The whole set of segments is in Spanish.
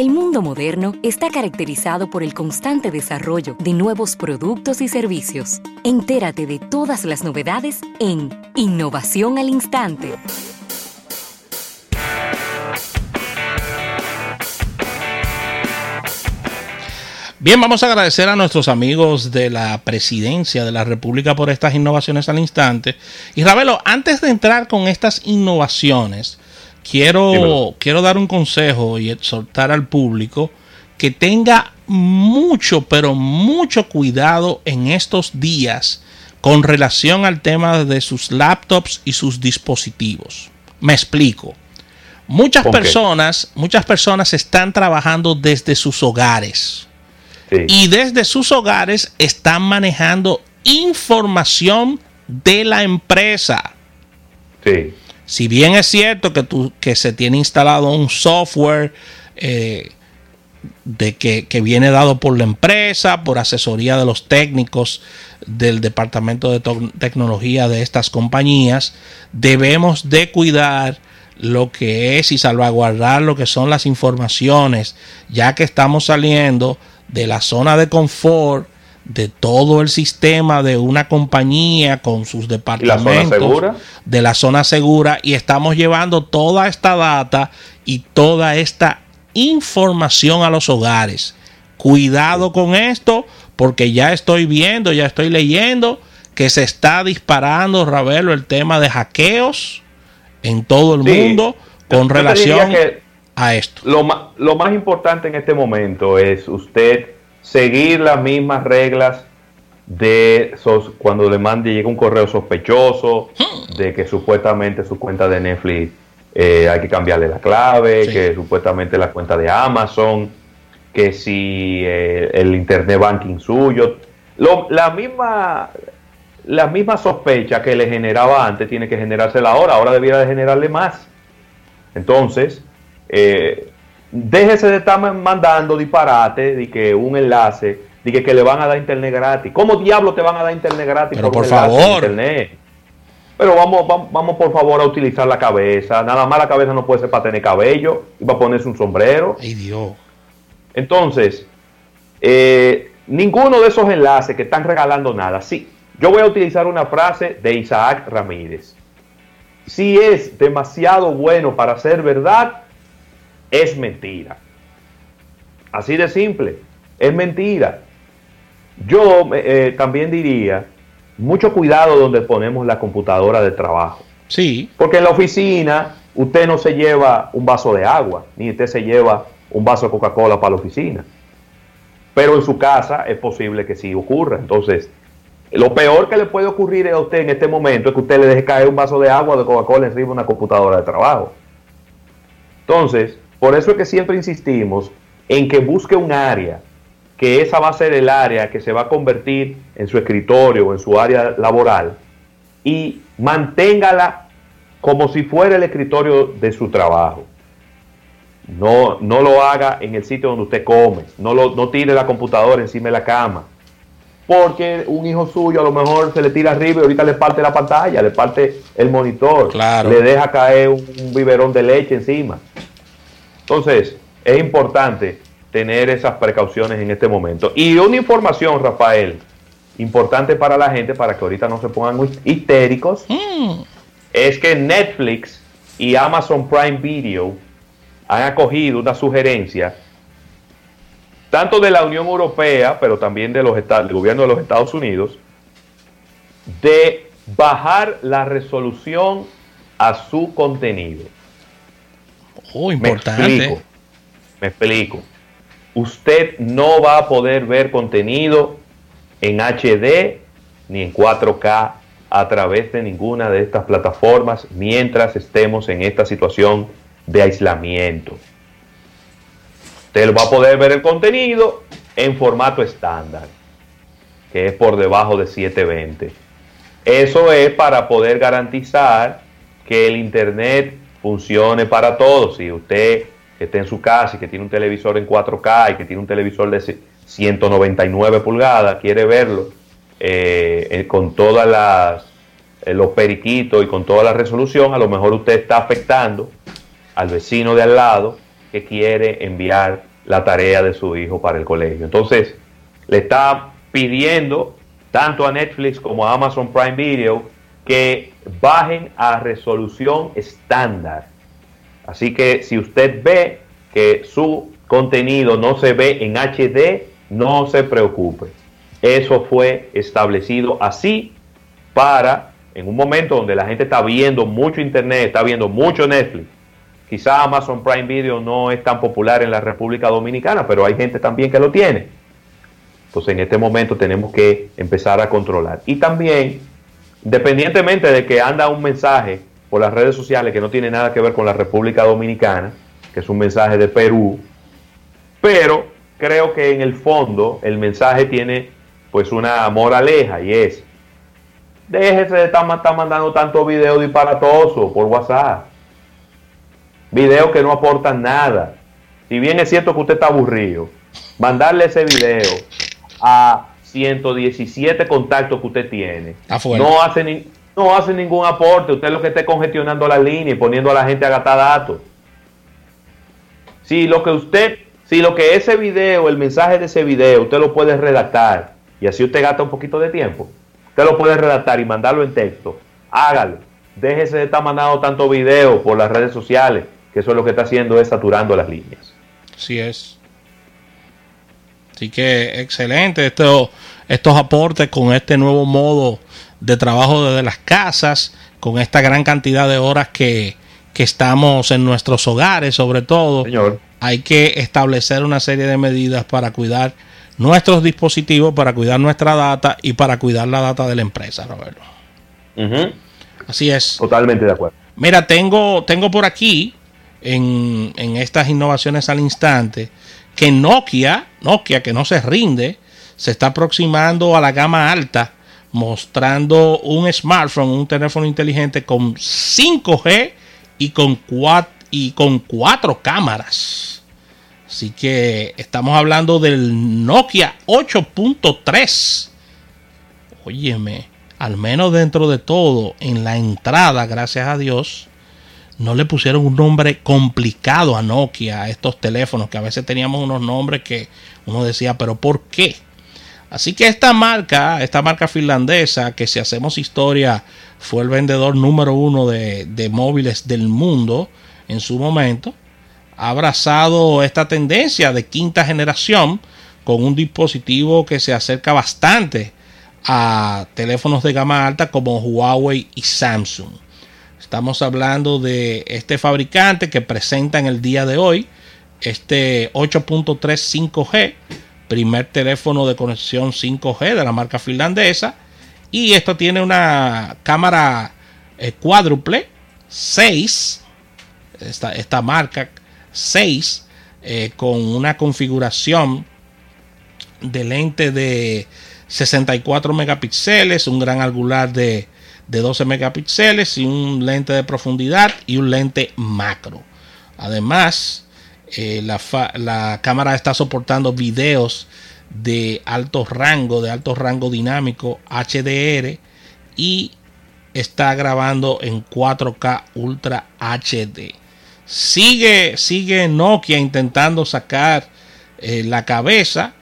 El mundo moderno está caracterizado por el constante desarrollo de nuevos productos y servicios. Entérate de todas las novedades en Innovación al Instante. Bien, vamos a agradecer a nuestros amigos de la presidencia de la República por estas innovaciones al instante. Y Ravelo, antes de entrar con estas innovaciones, quiero, quiero dar un consejo y exhortar al público que tenga mucho, pero mucho cuidado en estos días con relación al tema de sus laptops y sus dispositivos. Me explico. Muchas personas, muchas personas están trabajando desde sus hogares y desde sus hogares están manejando información de la empresa. Sí. Si bien es cierto que, que se tiene instalado un software eh, de que, que, viene dado por la empresa, por asesoría de los técnicos del departamento de tecnología de estas compañías, debemos de cuidar lo que es y salvaguardar lo que son las informaciones, ya que estamos saliendo de la zona de confort de todo el sistema de una compañía con sus departamentos de la zona segura y estamos llevando toda esta data y toda esta información a los hogares. Cuidado con esto porque ya estoy viendo, ya estoy leyendo que se está disparando, Ravelo, el tema de hackeos en todo el mundo con relación a esto. Lo más, lo más importante en este momento es usted seguir las mismas reglas de cuando le mande llega un correo sospechoso de que supuestamente su cuenta de Netflix eh, hay que cambiarle la clave, que supuestamente la cuenta de Amazon, que si eh, el internet banking suyo, la misma la misma sospecha que le generaba antes tiene que generársela ahora, ahora debiera de generarle más. Entonces, eh, déjese de estar mandando disparate de que un enlace, de que, le van a dar internet gratis. ¿Cómo diablo te van a dar internet gratis? Pero por, favor. Internet? Pero vamos, vamos, por favor a utilizar la cabeza. Nada más la cabeza no puede ser para tener cabello y para ponerse un sombrero. Ay Dios. Entonces, eh, ninguno de esos enlaces que están regalando nada. Sí, yo voy a utilizar una frase de Isaac Ramírez. Si es demasiado bueno para ser verdad, es mentira. Así de simple, es mentira. Yo eh, también diría, mucho cuidado donde ponemos la computadora de trabajo. Sí. Porque en la oficina usted no se lleva un vaso de agua, ni usted se lleva un vaso de Coca-Cola para la oficina. Pero en su casa es posible que sí ocurra. Entonces, lo peor que le puede ocurrir a usted en este momento es que usted le deje caer un vaso de agua de Coca-Cola encima de una computadora de trabajo. Entonces, por eso es que siempre insistimos en que busque un área, que esa va a ser el área que se va a convertir en su escritorio o en su área laboral, y manténgala como si fuera el escritorio de su trabajo. No, no lo haga en el sitio donde usted come, no, lo, no tire la computadora encima de la cama, porque un hijo suyo a lo mejor se le tira arriba y ahorita le parte la pantalla, le parte el monitor, le deja caer un biberón de leche encima. Entonces, es importante tener esas precauciones en este momento. Y una información, Rafael, importante para la gente, para que ahorita no se pongan histéricos, mm. es que Netflix y Amazon Prime Video han acogido una sugerencia, tanto de la Unión Europea, pero también de los del gobierno de los Estados Unidos, de bajar la resolución a su contenido. Oh, importante. Me explico, me explico. Usted no va a poder ver contenido en HD ni en 4K a través de ninguna de estas plataformas mientras estemos en esta situación de aislamiento. Usted va a poder ver el contenido en formato estándar, que es por debajo de 720. Eso es para poder garantizar que el Internet funcione para todos. Si usted que está en su casa y que tiene un televisor en 4K y que tiene un televisor de 199 pulgadas, quiere verlo eh, eh, con todas las eh, los periquitos y con toda la resolución, a lo mejor usted está afectando al vecino de al lado que quiere enviar la tarea de su hijo para el colegio. Entonces, le está pidiendo tanto a Netflix como a Amazon Prime Video que bajen a resolución estándar. Así que si usted ve que su contenido no se ve en HD, no se preocupe. Eso fue establecido así para, en un momento donde la gente está viendo mucho Internet, está viendo mucho Netflix, quizá Amazon Prime Video no es tan popular en la República Dominicana, pero hay gente también que lo tiene. Entonces en este momento tenemos que empezar a controlar. Y también, independientemente de que anda un mensaje por las redes sociales que no tiene nada que ver con la República Dominicana, que es un mensaje de Perú, pero creo que en el fondo el mensaje tiene pues una moraleja y es, déjese de estar, mandando tanto video disparatoso por WhatsApp. Videos que no aportan nada. Si bien es cierto que usted está aburrido, mandarle ese video a 117 contactos que usted tiene no hace, ni, no hace ningún aporte. Usted es lo que esté congestionando la línea y poniendo a la gente a gastar datos. Si lo que usted, si lo que ese video, el mensaje de ese video, usted lo puede redactar y así usted gasta un poquito de tiempo, usted lo puede redactar y mandarlo en texto, hágalo. Déjese de estar mandando tanto video por las redes sociales, que eso es lo que está haciendo es saturando las líneas. Así es. Así que excelente estos, estos aportes con este nuevo modo de trabajo desde las casas, con esta gran cantidad de horas que, que estamos en nuestros hogares, sobre todo. Señor. Hay que establecer una serie de medidas para cuidar nuestros dispositivos, para cuidar nuestra data y para cuidar la data de la empresa, Roberto. Así es. Totalmente de acuerdo. Mira, tengo, tengo por aquí en, en estas innovaciones al instante que Nokia, Nokia que no se rinde, se está aproximando a la gama alta, mostrando un smartphone, un teléfono inteligente con 5G y con cuatro, y con cuatro cámaras. Así que estamos hablando del Nokia 8.3. Óyeme, al menos dentro de todo, en la entrada, gracias a Dios, no le pusieron un nombre complicado a Nokia, a estos teléfonos, que a veces teníamos unos nombres que uno decía, pero ¿por qué? Así que esta marca, esta marca finlandesa, que si hacemos historia, fue el vendedor número uno de, de móviles del mundo en su momento, ha abrazado esta tendencia de quinta generación con un dispositivo que se acerca bastante a teléfonos de gama alta como Huawei y Samsung. Estamos hablando de este fabricante que presenta en el día de hoy este 8.3 5G, primer teléfono de conexión 5G de la marca finlandesa. Y esto tiene una cámara eh, cuádruple 6, esta, esta marca 6, eh, con una configuración de lente de 64 megapíxeles, un gran angular de de 12 megapíxeles y un lente de profundidad y un lente macro. Además, eh, la, cámara está soportando videos de alto rango, de alto rango dinámico HDR y está grabando en 4K Ultra HD. Sigue, sigue Nokia intentando sacar eh, la cabeza.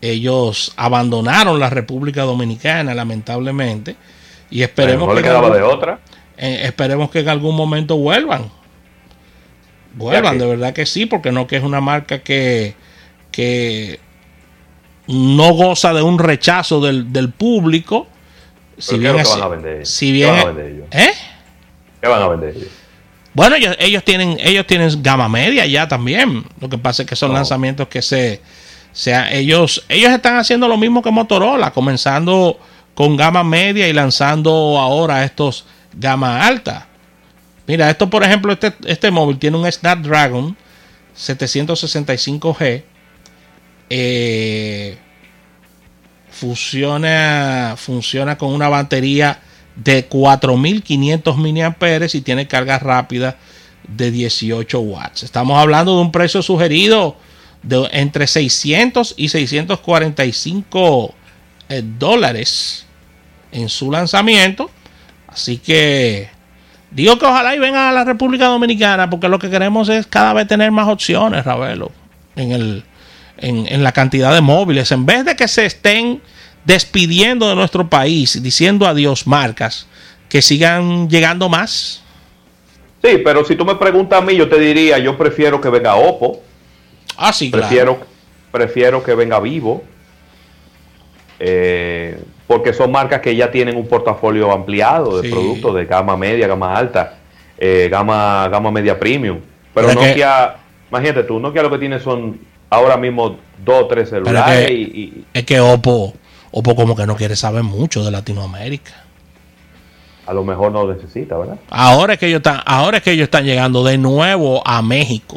Ellos abandonaron la República Dominicana, lamentablemente y esperemos que, de otra. Eh, esperemos que en algún momento vuelvan. Vuelvan, de verdad que sí, porque no que es una marca que, que no goza de un rechazo del, público. Si bien, van a vender? si bien ¿Qué van a vender ellos? ¿Eh? ¿Qué van a vender ellos? Bueno, ellos, ellos, tienen ellos tienen gama media ya también. Lo que pasa es que son lanzamientos que se, sea, ellos ellos están haciendo lo mismo que Motorola, comenzando con gama media y lanzando ahora estos gama alta. Mira, esto por ejemplo, este, este móvil tiene un Snapdragon 765G. Eh, funciona, funciona con una batería de 4500 mAh y tiene carga rápida de 18 watts. Estamos hablando de un precio sugerido de entre 600 y 645 eh, dólares en su lanzamiento. Así que digo que ojalá y vengan a la República Dominicana porque lo que queremos es cada vez tener más opciones, Ravelo. en, el, en, en la cantidad de móviles. En vez de que se estén despidiendo de nuestro país, diciendo adiós marcas, que sigan llegando más. Sí, pero si tú me preguntas a mí, yo te diría, yo prefiero que venga Oppo. Ah, sí, prefiero, prefiero que venga Vivo. Eh, porque son marcas que ya tienen un portafolio ampliado de productos de gama media, gama alta, eh, gama, gama media premium. Pero, Nokia, imagínate tú, Nokia lo que tiene son ahora mismo dos o tres celulares. y, es que Oppo, Oppo como que no quiere saber mucho de Latinoamérica. A lo mejor no necesita, ¿verdad? Ahora es que ellos están, ahora es que ellos están llegando de nuevo a México.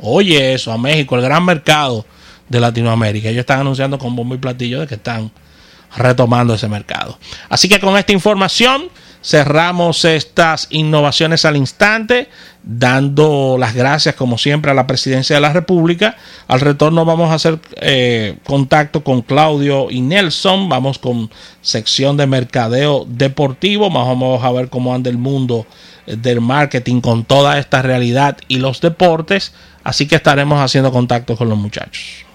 Oye eso, a México, el gran mercado de Latinoamérica. Ellos están anunciando con bombo y platillo de que están retomando ese mercado. Así que con esta información cerramos estas innovaciones al instante, dando las gracias como siempre a la presidencia de la República. Al retorno vamos a hacer eh, contacto con Claudio y Nelson, vamos con sección de mercadeo deportivo, vamos a ver cómo anda el mundo del marketing con toda esta realidad y los deportes, así que estaremos haciendo contacto con los muchachos.